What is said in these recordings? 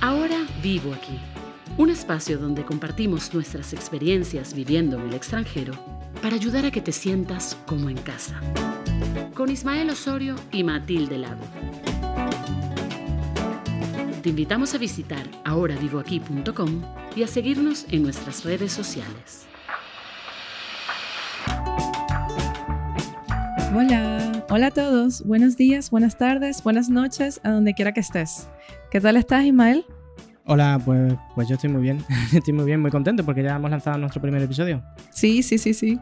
Ahora vivo aquí. Un espacio donde compartimos nuestras experiencias viviendo en el extranjero para ayudar a que te sientas como en casa. Con Ismael Osorio y Matilde Lago. Te invitamos a visitar ahoravivoaquí.com y a seguirnos en nuestras redes sociales. Hola, hola a todos. Buenos días, buenas tardes, buenas noches, a donde quiera que estés. ¿Qué tal estás, Ismael? Hola, pues, pues yo estoy muy bien. estoy muy bien, muy contento porque ya hemos lanzado nuestro primer episodio. Sí, sí, sí, sí.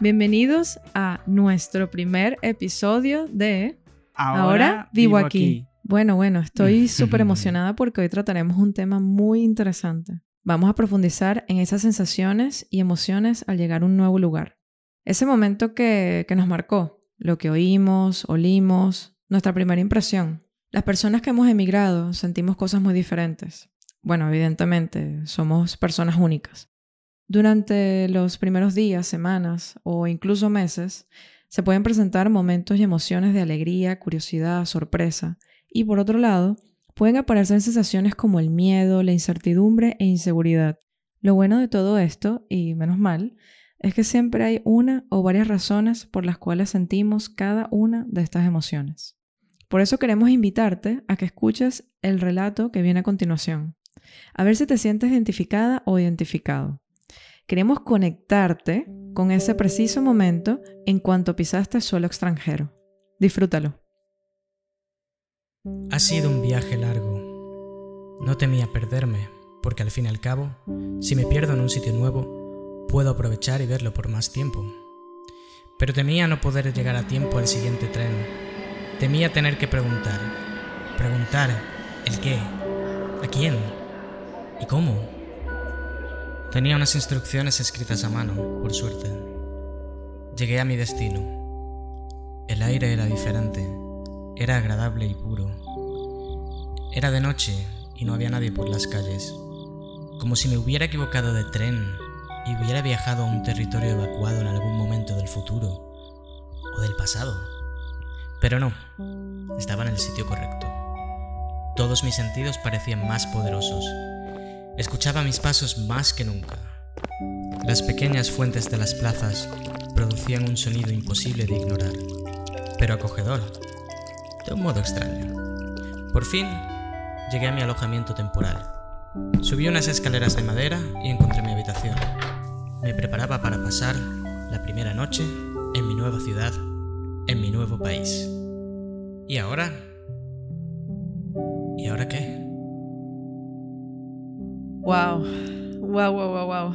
Bienvenidos a nuestro primer episodio de Ahora, vivo, aquí. Bueno, bueno, estoy súper emocionada porque hoy trataremos un tema muy interesante. Vamos a profundizar en esas sensaciones y emociones al llegar a un nuevo lugar. Ese momento que, que nos marcó, lo que oímos, olimos, nuestra primera impresión. Las personas que hemos emigrado sentimos cosas muy diferentes. Bueno, evidentemente, somos personas únicas. Durante los primeros días, semanas o incluso meses, se pueden presentar momentos y emociones de alegría, curiosidad, sorpresa, y por otro lado, pueden aparecer sensaciones como el miedo, la incertidumbre e inseguridad. Lo bueno de todo esto, y menos mal, es que siempre hay una o varias razones por las cuales sentimos cada una de estas emociones. Por eso queremos invitarte a que escuches el relato que viene a continuación. A ver si te sientes identificada o identificado. Queremos conectarte con ese preciso momento en cuanto pisaste suelo extranjero. Disfrútalo. Ha sido un viaje largo. No temía perderme, porque al fin y al cabo, si me pierdo en un sitio nuevo, puedo aprovechar y verlo por más tiempo. Pero temía no poder llegar a tiempo al siguiente tren. Temía tener que preguntar. Preguntar el qué, a quién, ¿Y cómo? Tenía unas instrucciones escritas a mano, por suerte. Llegué a mi destino. El aire era diferente, era agradable y puro. Era de noche y no había nadie por las calles, como si me hubiera equivocado de tren y hubiera viajado a un territorio evacuado en algún momento del futuro o del pasado. Pero no, estaba en el sitio correcto. Todos mis sentidos parecían más poderosos Escuchaba mis pasos más que nunca. Las pequeñas fuentes de las plazas producían un sonido imposible de ignorar, pero acogedor, de un modo extraño. Por fin, llegué a mi alojamiento temporal. Subí unas escaleras de madera y encontré mi habitación. Me preparaba para pasar la primera noche en mi nueva ciudad, en mi nuevo país. ¿Y ahora? ¿Y ahora qué? Wow, wow, wow, wow, wow.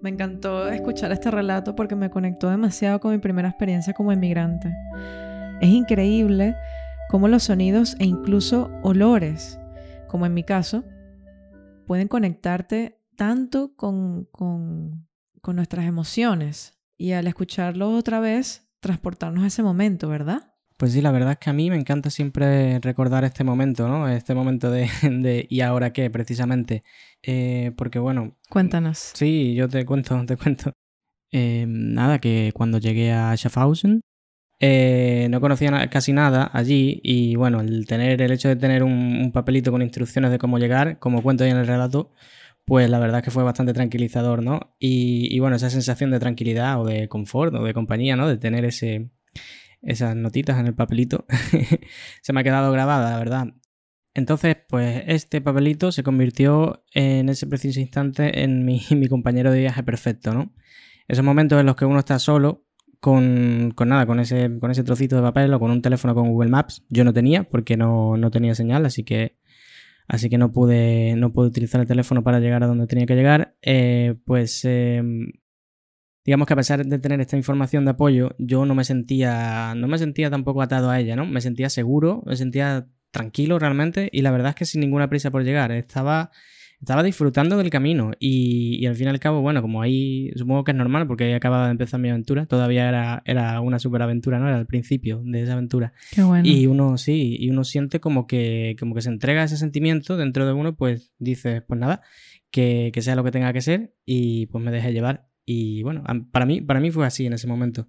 Me encantó escuchar este relato porque me conectó demasiado con mi primera experiencia como inmigrante. Es increíble cómo los sonidos e incluso olores, como en mi caso, pueden conectarte tanto con, con, con nuestras emociones y al escucharlo otra vez, transportarnos a ese momento, ¿verdad? Pues sí, la verdad es que a mí me encanta siempre recordar este momento, ¿no? Este momento de, de ¿y ahora qué? Precisamente. Eh, porque bueno... Cuéntanos. Sí, yo te cuento, te cuento. Eh, nada, que cuando llegué a Schaffhausen eh, no conocía casi nada allí y bueno, el, tener, el hecho de tener un, papelito con instrucciones de cómo llegar, como cuento ahí en el relato, pues la verdad es que fue bastante tranquilizador, ¿no? Y, bueno, esa sensación de tranquilidad o de confort o de compañía, ¿no? De tener ese esas notitas en el papelito, se me ha quedado grabada, la verdad. Entonces, pues este papelito se convirtió en ese preciso instante en mi, mi compañero de viaje perfecto, ¿no? Esos momentos en los que uno está solo, con, con, nada, con ese, con ese trocito de papel o con un teléfono con Google Maps. Yo no tenía, porque no, no tenía señal, así que, así que no, pude, no pude utilizar el teléfono para llegar a donde tenía que llegar. Eh, pues em, digamos que a pesar de tener esta información de apoyo, yo no me sentía, no me sentía tampoco atado a ella, ¿no? Me sentía seguro, me sentía tranquilo realmente y la verdad es que sin ninguna prisa por llegar, estaba, estaba disfrutando del camino y, al fin y al cabo, bueno, como ahí supongo que es normal porque acababa de empezar mi aventura, todavía era, era una superaventura, ¿no? Era el principio de esa aventura. Qué bueno. Y uno sí, y uno siente como que, como que se entrega ese sentimiento dentro de uno, pues dice, pues nada, que, que sea lo que tenga que ser y pues me deje llevar y bueno, para mí, para mí fue así en ese momento.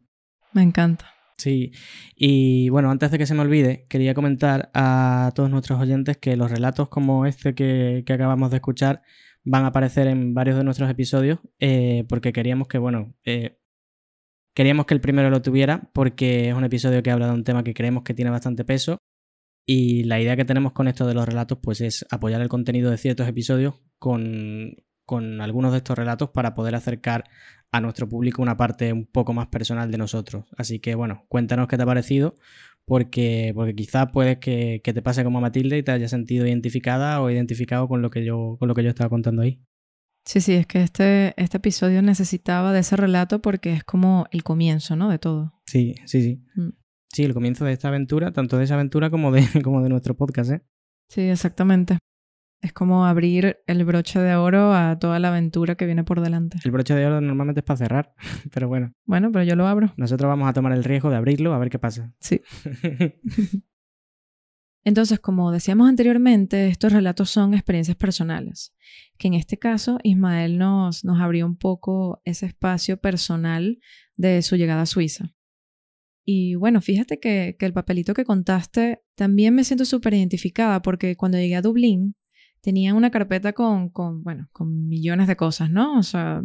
Me encanta. Sí, y bueno, antes de que se me olvide, quería comentar a todos nuestros oyentes que los relatos como este que, acabamos de escuchar van a aparecer en varios de nuestros episodios eh, porque queríamos que, bueno, eh, queríamos que el primero lo tuviera porque es un episodio que habla de un tema que creemos que tiene bastante peso. Y la idea que tenemos con esto de los relatos pues es apoyar el contenido de ciertos episodios con, con algunos de estos relatos para poder acercar a nuestro público una parte un poco más personal de nosotros. Así que bueno, cuéntanos qué te ha parecido, porque, porque quizás puedes que, te pase como a Matilde y te hayas sentido identificada o identificado con lo que yo, con lo que yo estaba contando ahí. Sí, sí, es que este, este episodio necesitaba de ese relato porque es como el comienzo, ¿no? De todo. Sí, sí, sí. Mm. Sí, el comienzo de esta aventura, tanto de esa aventura como de, como de nuestro podcast, ¿eh? Sí, exactamente. Es como abrir el broche de oro a toda la aventura que viene por delante. El broche de oro normalmente es para cerrar, pero bueno. Bueno, pero yo lo abro. Nosotros vamos a tomar el riesgo de abrirlo a ver qué pasa. Sí. Entonces, como decíamos anteriormente, estos relatos son experiencias personales, que en este caso Ismael nos, nos abrió un poco ese espacio personal de su llegada a Suiza. Y bueno, fíjate que, que el papelito que contaste también me siento súper identificada porque cuando llegué a Dublín tenía una carpeta con, con, bueno, con millones de cosas, ¿no? O sea,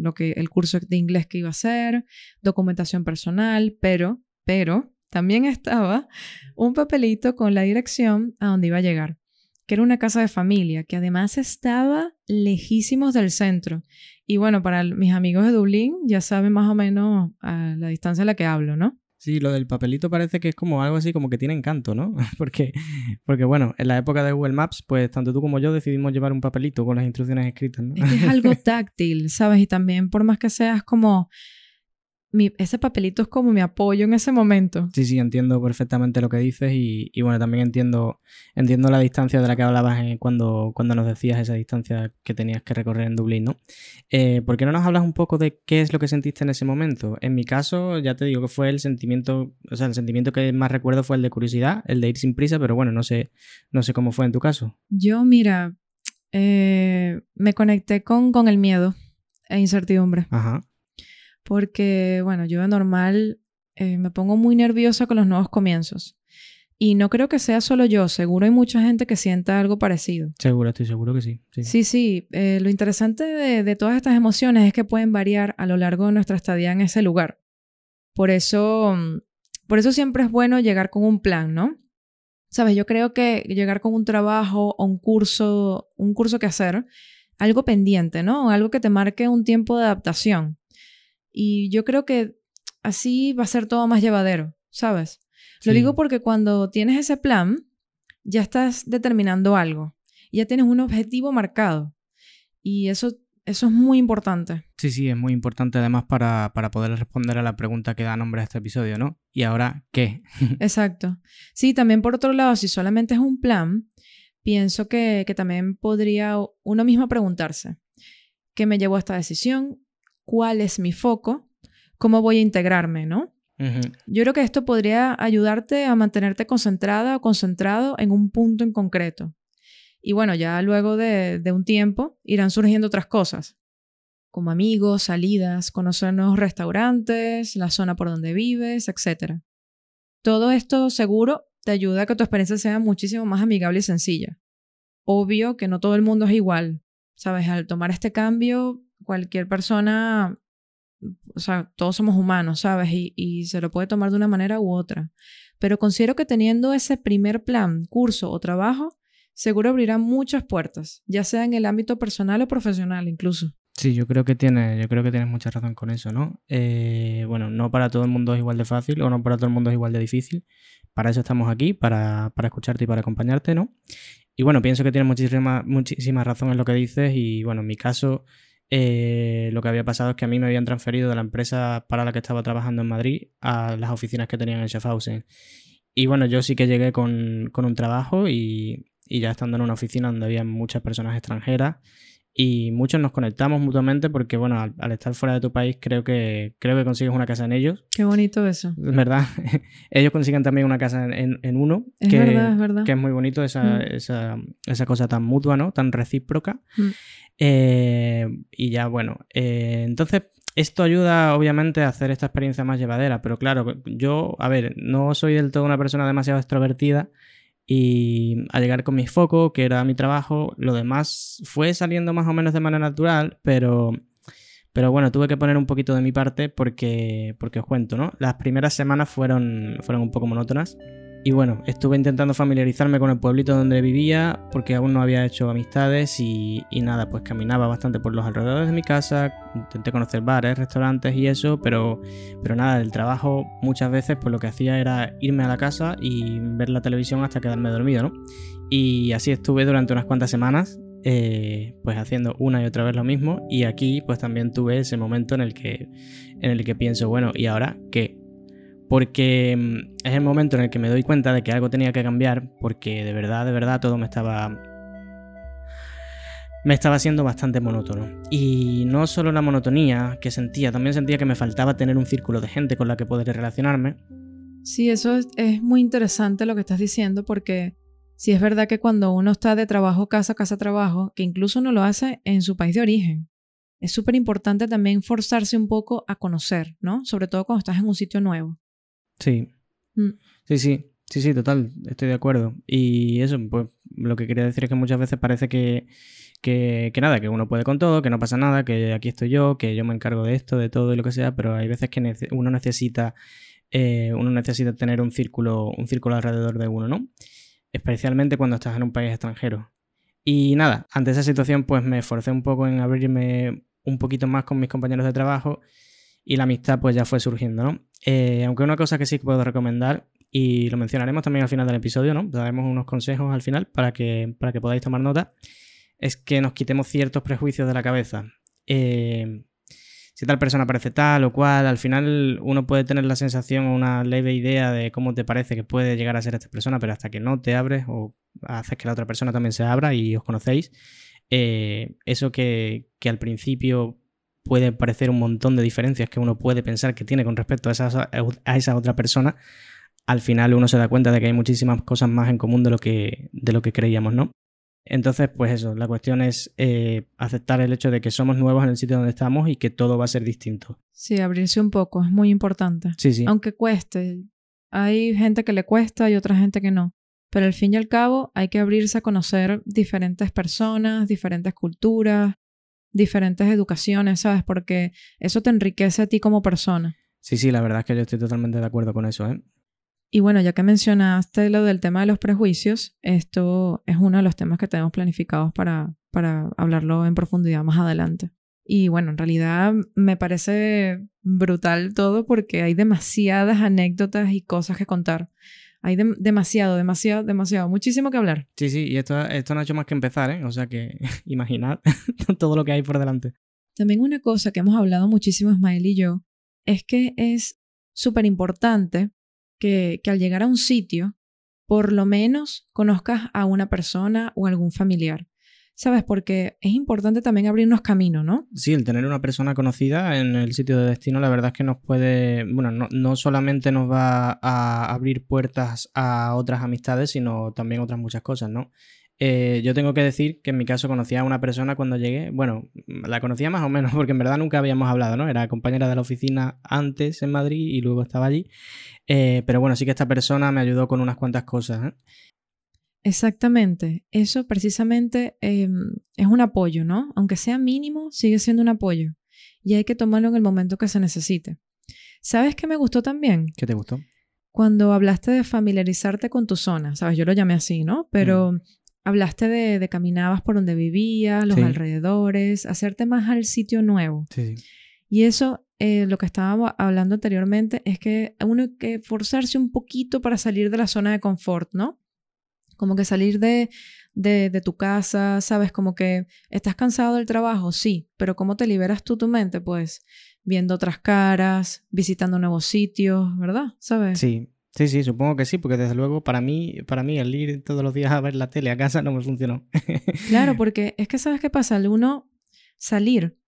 lo que, el curso de inglés que iba a hacer, documentación personal, pero, pero, también estaba un papelito con la dirección a donde iba a llegar, que era una casa de familia, que además estaba lejísimos del centro. Y bueno, para mis amigos de Dublín ya saben más o menos a la distancia a la que hablo, ¿no? Sí, lo del papelito parece que es como algo así como que tiene encanto, ¿no? porque, porque bueno, en la época de Google Maps, pues tanto tú como yo decidimos llevar un papelito con las instrucciones escritas, ¿no? Es que es algo táctil, ¿sabes? Y también por más que seas como ese papelito es como mi apoyo en ese momento. Sí, sí, entiendo perfectamente lo que dices y, bueno, también entiendo, entiendo la distancia de la que hablabas cuando, cuando nos decías esa distancia que tenías que recorrer en Dublín, ¿no? Eh, ¿Por qué no nos hablas un poco de qué es lo que sentiste en ese momento? En mi caso, ya te digo que fue el sentimiento, o sea, el sentimiento que más recuerdo fue el de curiosidad, el de ir sin prisa, pero bueno, no sé, no sé cómo fue en tu caso. Yo, mira, eh, me conecté con, con el miedo e incertidumbre. Ajá porque, bueno, yo de normal eh, me pongo muy nerviosa con los nuevos comienzos. Y no creo que sea solo yo, seguro hay mucha gente que sienta algo parecido. Seguro, estoy seguro que sí. Sí, sí. Eh, lo interesante de, de, todas estas emociones es que pueden variar a lo largo de nuestra estadía en ese lugar. Por eso, mm, por eso siempre es bueno llegar con un plan, ¿no? Sabes, yo creo que llegar con un trabajo o un curso, un curso que hacer, algo pendiente, ¿no? Algo que te marque un tiempo de adaptación. Y yo creo que así va a ser todo más llevadero, ¿sabes? Lo digo porque cuando tienes ese plan, ya estás determinando algo, ya tienes un objetivo marcado. Y eso, eso es muy importante. Sí, sí, es muy importante además para, para poder responder a la pregunta que da nombre a este episodio, ¿no? ¿Y ahora qué? Exacto. Sí, también por otro lado, si solamente es un plan, pienso que, que también podría uno mismo preguntarse, ¿qué me llevó a esta decisión? Cuál es mi foco, cómo voy a integrarme, ¿no? Yo creo que esto podría ayudarte a mantenerte concentrada o concentrado en un punto en concreto. Y bueno, ya luego de, un tiempo irán surgiendo otras cosas, como amigos, salidas, conocer nuevos restaurantes, la zona por donde vives, etc. Todo esto seguro te ayuda a que tu experiencia sea muchísimo más amigable y sencilla. Obvio que no todo el mundo es igual. Sabes, al tomar este cambio cualquier persona, o sea, todos somos humanos, ¿sabes? Y, se lo puede tomar de una manera u otra. Pero considero que teniendo ese primer plan, curso o trabajo, seguro abrirá muchas puertas, ya sea en el ámbito personal o profesional incluso. Sí, yo creo que tiene, yo creo que tienes mucha razón con eso, ¿no? Eh, bueno, no para todo el mundo es igual de fácil o no para todo el mundo es igual de difícil. Para eso estamos aquí, para, para escucharte y para acompañarte, ¿no? Y bueno, pienso que tienes muchísima, muchísima razón en lo que dices y bueno, en mi caso eh, lo que había pasado es que a mí me habían transferido de la empresa para la que estaba trabajando en Madrid a las oficinas que tenían en Schaffhausen. Y bueno, yo sí que llegué con, un trabajo y, y, ya estando en una oficina donde había muchas personas extranjeras y muchos nos conectamos mutuamente porque, bueno, al, estar fuera de tu país creo que, creo que consigues una casa en ellos. Qué bonito eso. Es verdad. ellos consiguen también una casa en, en, uno. Es que, verdad, es verdad. Que es muy bonito esa, mm. esa, esa, cosa tan mutua, ¿no? Tan recíproca. Mm. Eh, y ya, bueno, eh, entonces esto ayuda obviamente a hacer esta experiencia más llevadera, pero claro, yo, a ver, no soy del todo una persona demasiado extrovertida y al llegar con mi foco, que era mi trabajo, lo demás fue saliendo más o menos de manera natural, pero, pero bueno, tuve que poner un poquito de mi parte porque, porque os cuento, ¿no? Las primeras semanas fueron, fueron un poco monótonas. Y bueno, estuve intentando familiarizarme con el pueblito donde vivía porque aún no había hecho amistades y, nada, pues caminaba bastante por los alrededores de mi casa, intenté conocer bares, restaurantes y eso, pero, pero nada, el trabajo muchas veces pues lo que hacía era irme a la casa y ver la televisión hasta quedarme dormido, ¿no? Y así estuve durante unas cuantas semanas eh, pues haciendo una y otra vez lo mismo. Y aquí pues también tuve ese momento en el que en el que pienso bueno y ahora qué porque mm, es el momento en el que me doy cuenta de que algo tenía que cambiar, porque de verdad, de verdad todo me estaba me estaba haciendo bastante monótono. Y no solo la monotonía que sentía, también sentía que me faltaba tener un círculo de gente con la que poder relacionarme. Sí, eso es, es muy interesante lo que estás diciendo porque sí es verdad que cuando uno está de trabajo, casa, casa, trabajo, que incluso uno lo hace en su país de origen, es súper importante también forzarse un poco a conocer, ¿no? Sobre todo cuando estás en un sitio nuevo. Sí. Mm. Sí, sí. Sí, sí, total, estoy de acuerdo. Y eso, pues lo que quería decir es que muchas veces parece que, que, nada, que uno puede con todo, que no pasa nada, que aquí estoy yo, que yo me encargo de esto, de todo y lo que sea, pero hay veces que uno necesita eh, uno necesita tener un círculo, un círculo alrededor de uno, ¿no? Especialmente cuando estás en un país extranjero. Y nada, ante esa situación, pues me esforcé un poco en abrirme un poquito más con mis compañeros de trabajo y la amistad pues ya fue surgiendo, ¿no? Eh, aunque una cosa que sí puedo recomendar y lo mencionaremos también al final del episodio, ¿no? Daremos unos consejos al final para que, para que podáis tomar nota, es que nos quitemos ciertos prejuicios de la cabeza. Eh, si tal persona parece tal o cual, al final uno puede tener la sensación o una leve idea de cómo te parece que puede llegar a ser esta persona, pero hasta que no te abres o haces que la otra persona también se abra y os conocéis, eh, eso que, que al principio puede parecer un montón de diferencias que uno puede pensar que tiene con respecto a esa, a esa otra persona, al final uno se da cuenta de que hay muchísimas cosas más en común de lo que, de lo que creíamos, ¿no? Entonces, pues eso, la cuestión es eh, aceptar el hecho de que somos nuevos en el sitio donde estamos y que todo va a ser distinto. Sí, abrirse un poco, es muy importante. Sí, sí. Aunque cueste. Hay gente que le cuesta y otra gente que no. Pero al fin y al cabo hay que abrirse a conocer diferentes personas, diferentes culturas, diferentes educaciones, ¿sabes? Porque eso te enriquece a ti como persona. Sí, sí, la verdad es que yo estoy totalmente de acuerdo con eso, ¿eh? Y bueno, ya que mencionaste lo del tema de los prejuicios, esto es uno de los temas que tenemos planificados para, para hablarlo en profundidad más adelante. Y bueno, en realidad me parece brutal todo porque hay demasiadas anécdotas y cosas que contar. Hay demasiado, demasiado, demasiado, muchísimo que hablar. Sí, sí, y esto, esto no ha hecho más que empezar, ¿eh? O sea que imaginad todo lo que hay por delante. También una cosa que hemos hablado muchísimo Ismael y yo es que es súper importante que, que al llegar a un sitio, por lo menos conozcas a una persona o algún familiar. ¿Sabes? Porque es importante también abrirnos caminos, ¿no? Sí, el tener una persona conocida en el sitio de destino, la verdad es que nos puede, bueno, no, solamente nos va a abrir puertas a otras amistades, sino también otras muchas cosas, ¿no? Eh, yo tengo que decir que en mi caso conocía a una persona cuando llegué, bueno, la conocía más o menos porque en verdad nunca habíamos hablado, ¿no? Era compañera de la oficina antes en Madrid y luego estaba allí. Eh, pero bueno, sí que esta persona me ayudó con unas cuantas cosas. ¿eh? Exactamente, eso precisamente em, es un apoyo, ¿no? Aunque sea mínimo, sigue siendo un apoyo y hay que tomarlo en el momento que se necesite. ¿Sabes qué me gustó también? ¿Qué te gustó? Cuando hablaste de familiarizarte con tu zona, ¿sabes? Yo lo llamé así, ¿no? Pero mm. hablaste de, de, caminabas por donde vivías, los alrededores, hacerte más al sitio nuevo. Sí. Y eso, eh, lo que estábamos hablando anteriormente, es que uno hay que forzarse un poquito para salir de la zona de confort, ¿no? Como que salir de, de, tu casa, ¿sabes? Como que estás cansado del trabajo, sí, pero ¿cómo te liberas tú tu mente? Pues viendo otras caras, visitando nuevos sitios, ¿verdad? ¿Sabes? Sí, sí, sí, supongo que sí, porque desde luego para mí, para mí el ir todos los días a ver la tele a casa no me funcionó. claro, porque es que ¿sabes qué pasa? Al uno salir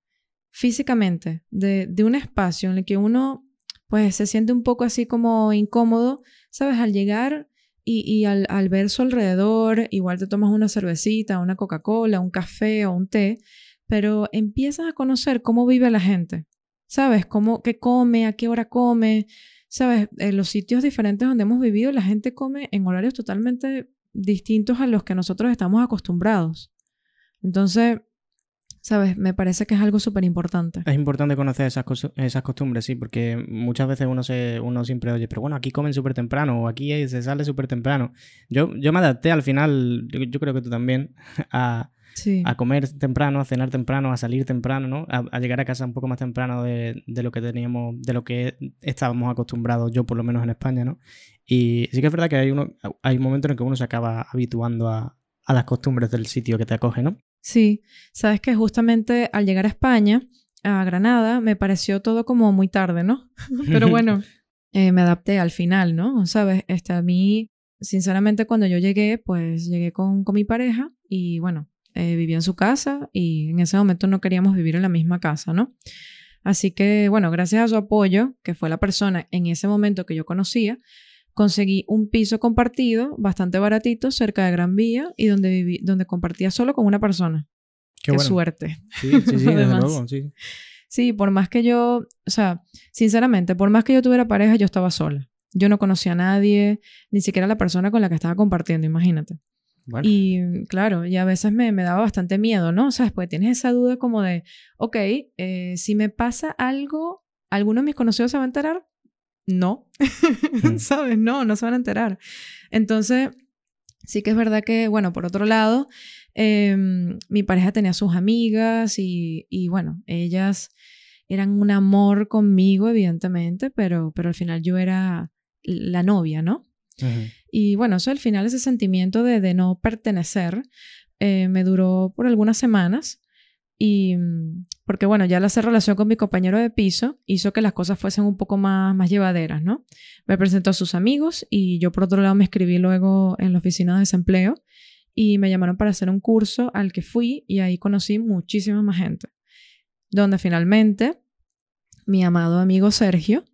físicamente de, de un espacio en el que uno pues se siente un poco así como incómodo, ¿sabes? Al llegar y, al, al, ver su alrededor, igual te tomas una cervecita, una Coca-Cola, un café o un té, pero empiezas a conocer cómo vive la gente. ¿sabes? ¿Cómo, ¿Qué come? ¿A qué hora come? ¿Sabes? En los sitios diferentes donde hemos vivido, la gente come en horarios totalmente distintos a los que nosotros estamos acostumbrados. Entonces, ¿sabes? Me parece que es algo súper importante. Es importante conocer esas, esas costumbres, sí, porque muchas veces uno, se, uno siempre oye, pero bueno, aquí comen súper temprano o aquí se sale súper temprano. Yo, yo me adapté al final, yo, creo que tú también, a, a, comer temprano, a cenar temprano, a salir temprano, ¿no? A, llegar a casa un poco más temprano de, de, lo que teníamos, de lo que estábamos acostumbrados, yo por lo menos en España, ¿no? Y sí que es verdad que hay, uno, hay momentos en el que uno se acaba habituando a, a las costumbres del sitio que te acoge, ¿no? Sí, sabes que justamente al llegar a España, a Granada, me pareció todo como muy tarde, ¿no? Pero bueno, eh, me adapté al final, ¿no? Sabes, este, a mí, sinceramente, cuando yo llegué, pues llegué con, con mi pareja y bueno, eh, vivía en su casa y en ese momento no queríamos vivir en la misma casa, ¿no? Así que, bueno, gracias a su apoyo, que fue la persona en ese momento que yo conocía, conseguí un piso compartido bastante baratito cerca de Gran Vía y donde viví, donde compartía solo con una persona. Qué, suerte. Sí, sí, sí, desde luego, sí. Sí, por más que yo, o sea, sinceramente, por más que yo tuviera pareja, yo estaba sola. Yo no conocía a nadie, ni siquiera la persona con la que estaba compartiendo, imagínate. Y claro, y a veces me, me, daba bastante miedo, ¿no? O sea, después tienes esa duda como de, ok, eh, si me pasa algo, ¿alguno de mis conocidos se va a enterar? No, ¿sabes? No, no se van a enterar. Entonces, sí que es verdad que, bueno, por otro lado, em, mi pareja tenía sus amigas y, y, bueno, ellas eran un amor conmigo, evidentemente, pero, pero al final yo era la novia, ¿no? Y bueno, eso al final, ese sentimiento de, de no pertenecer, eh, me duró por algunas semanas. Y porque bueno, ya la hacer relación con mi compañero de piso hizo que las cosas fuesen un poco más, más llevaderas, ¿no? Me presentó a sus amigos y yo por otro lado me escribí luego en la oficina de desempleo y me llamaron para hacer un curso al que fui y ahí conocí muchísima más gente. Donde finalmente mi amado amigo Sergio,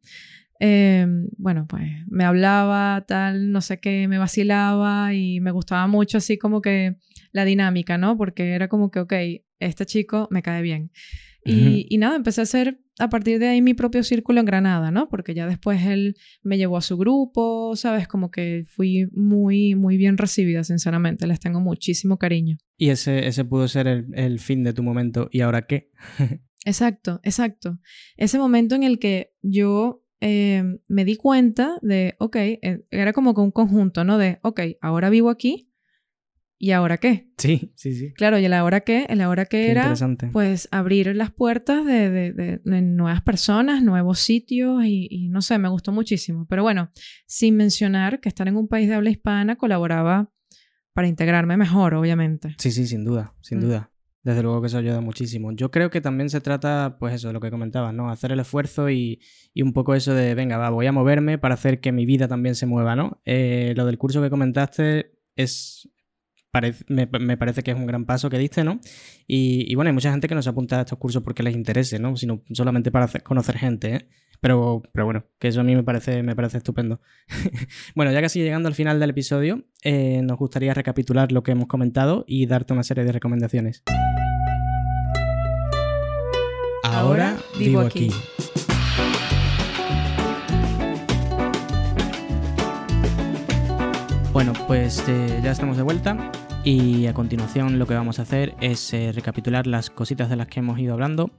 em, bueno, pues me hablaba tal, no sé qué, me vacilaba y me gustaba mucho así como que la dinámica, ¿no? Porque era como que, ok, este chico me cae bien. Y, nada, empecé a hacer a partir de ahí mi propio círculo en Granada, ¿no? Porque ya después él me llevó a su grupo, ¿sabes? Como que fui muy, muy bien recibida, sinceramente. Les tengo muchísimo cariño. Y ese, ese pudo ser el, fin de tu momento. ¿Y ahora qué? exacto, exacto. Ese momento en el que yo eh, me di cuenta de, ok, eh, era como que un conjunto, ¿no? De, ok, ahora vivo aquí, ¿y ahora qué? Sí, sí, sí. Claro, y el ahora qué, el ahora qué, era, pues abrir las puertas de, de, nuevas personas, nuevos sitios y, no sé, me gustó muchísimo. Pero bueno, sin mencionar que estar en un país de habla hispana colaboraba para integrarme mejor, obviamente. Sí, sí, sin duda, sin mm. duda. Desde luego que eso ayuda muchísimo. Yo creo que también se trata, pues eso, de lo que comentabas, ¿no? Hacer el esfuerzo y, y, un poco eso de, venga, va, voy a moverme para hacer que mi vida también se mueva, ¿no? Eh, lo del curso que comentaste es, me, parece que es un gran paso que diste, ¿no? Y, bueno, hay mucha gente que no se apunta a estos cursos porque les interese, ¿no? Sino solamente para conocer gente, ¿eh? Pero, pero bueno, que eso a mí me parece, me parece estupendo. bueno, ya casi llegando al final del episodio, eh, nos gustaría recapitular lo que hemos comentado y darte una serie de recomendaciones. Ahora vivo aquí. Bueno, pues eh, ya estamos de vuelta y a continuación lo que vamos a hacer es eh, recapitular las cositas de las que hemos ido hablando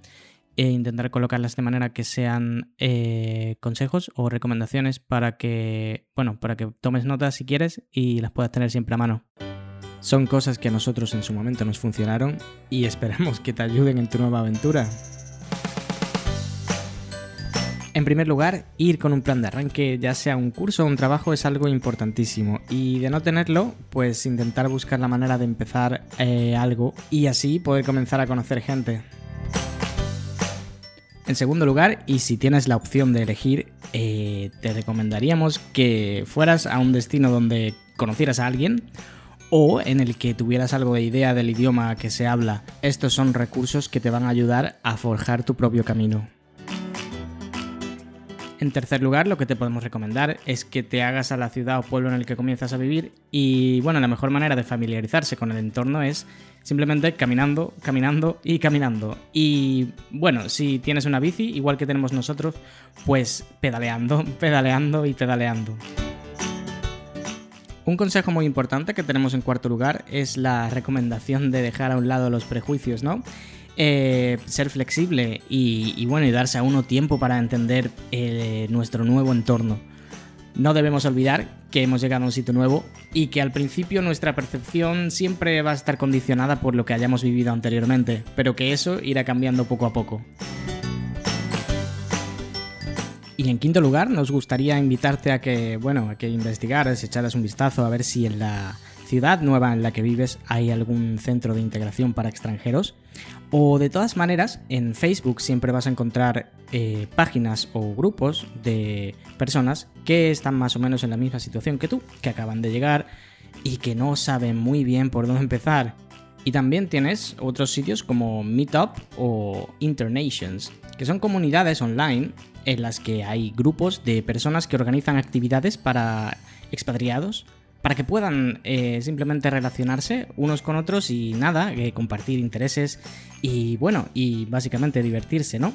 e intentar colocarlas de manera que sean eh, consejos o recomendaciones para que, bueno, para que tomes notas si quieres y las puedas tener siempre a mano. Son cosas que a nosotros en su momento nos funcionaron y esperamos que te ayuden en tu nueva aventura. En primer lugar, ir con un plan de arranque, ya sea un curso o un trabajo, es algo importantísimo. Y de no tenerlo, pues intentar buscar la manera de empezar eh, algo y así poder comenzar a conocer gente. En segundo lugar, y si tienes la opción de elegir, eh, te recomendaríamos que fueras a un destino donde conocieras a alguien o en el que tuvieras algo de idea del idioma que se habla. Estos son recursos que te van a ayudar a forjar tu propio camino. En tercer lugar, lo que te podemos recomendar es que te hagas a la ciudad o pueblo en el que comienzas a vivir y bueno, la mejor manera de familiarizarse con el entorno es simplemente caminando, caminando y caminando. Y bueno, si tienes una bici, igual que tenemos nosotros, pues pedaleando, pedaleando y pedaleando. Un consejo muy importante que tenemos en cuarto lugar es la recomendación de dejar a un lado los prejuicios, ¿no? Eh, ser flexible y, bueno, y darse a uno tiempo para entender eh, nuestro nuevo entorno. No debemos olvidar que hemos llegado a un sitio nuevo y que al principio nuestra percepción siempre va a estar condicionada por lo que hayamos vivido anteriormente, pero que eso irá cambiando poco a poco. Y en quinto lugar, nos gustaría invitarte a que, bueno, a que investigaras, echaras un vistazo a ver si en la ciudad nueva en la que vives hay algún centro de integración para extranjeros o de todas maneras, en Facebook siempre vas a encontrar eh, páginas o grupos de personas que están más o menos en la misma situación que tú, que acaban de llegar y que no saben muy bien por dónde empezar. Y también tienes otros sitios como Meetup o Internations, que son comunidades online en las que hay grupos de personas que organizan actividades para expatriados para que puedan eh, simplemente relacionarse unos con otros y nada, eh, compartir intereses y bueno, y básicamente divertirse, ¿no?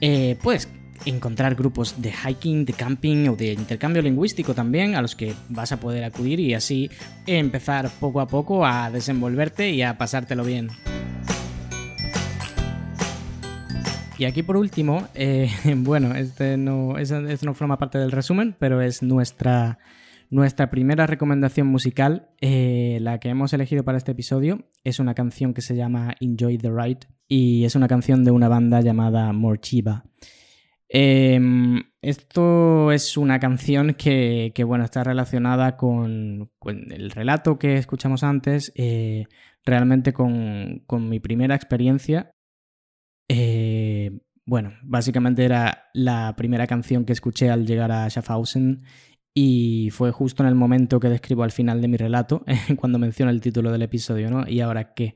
Eh, puedes encontrar grupos de hiking, de camping o de intercambio lingüístico también a los que vas a poder acudir y así empezar poco a poco a desenvolverte y a pasártelo bien. Y aquí por último, bueno, este no, este no forma parte del resumen, pero es nuestra nuestra primera recomendación musical, eh, la que hemos elegido para este episodio, es una canción que se llama Enjoy the Ride y es una canción de una banda llamada Morchiba. Em, esto es una canción que, bueno, está relacionada con, el relato que escuchamos antes, eh, realmente con, mi primera experiencia. Eh, bueno, básicamente era la primera canción que escuché al llegar a Schaffhausen y fue justo en el momento que describo al final de mi relato, cuando menciono el título del episodio, ¿no? ¿Y ahora qué?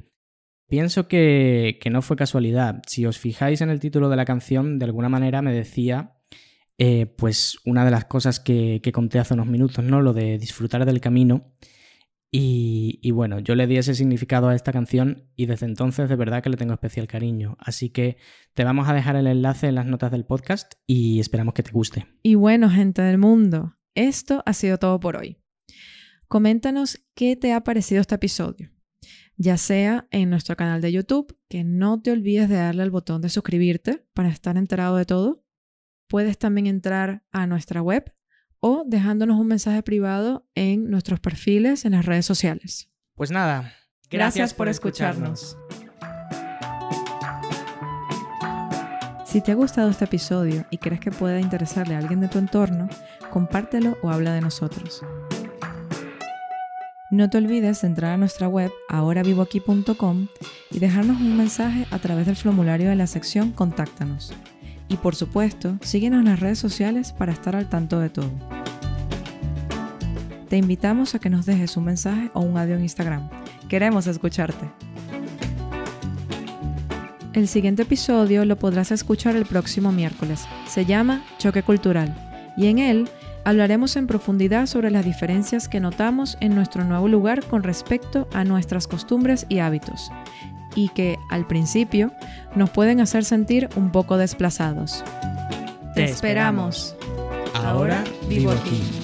Pienso que, no fue casualidad. Si os fijáis en el título de la canción, de alguna manera me decía, eh, pues, una de las cosas que, conté hace unos minutos, ¿no? Lo de disfrutar del camino. Y, y, bueno, yo le di ese significado a esta canción y desde entonces de verdad que le tengo especial cariño. Así que te vamos a dejar el enlace en las notas del podcast y esperamos que te guste. Y bueno, gente del mundo, esto ha sido todo por hoy. Coméntanos qué te ha parecido este episodio, ya sea en nuestro canal de YouTube, que no te olvides de darle al botón de suscribirte para estar enterado de todo. Puedes también entrar a nuestra web o dejándonos un mensaje privado en nuestros perfiles en las redes sociales. Pues nada, gracias, por, escucharnos. Si te ha gustado este episodio y crees que pueda interesarle a alguien de tu entorno, compártelo o habla de nosotros. No te olvides de entrar a nuestra web ahoravivoaquí.com y dejarnos un mensaje a través del formulario de la sección Contáctanos. Y por supuesto, síguenos en las redes sociales para estar al tanto de todo. Te invitamos a que nos dejes un mensaje o un audio en Instagram. Queremos escucharte. El siguiente episodio lo podrás escuchar el próximo miércoles. Se llama Choque Cultural y en él hablaremos en profundidad sobre las diferencias que notamos en nuestro nuevo lugar con respecto a nuestras costumbres y hábitos y que, al principio, nos pueden hacer sentir un poco desplazados. Te esperamos. Ahora vivo aquí.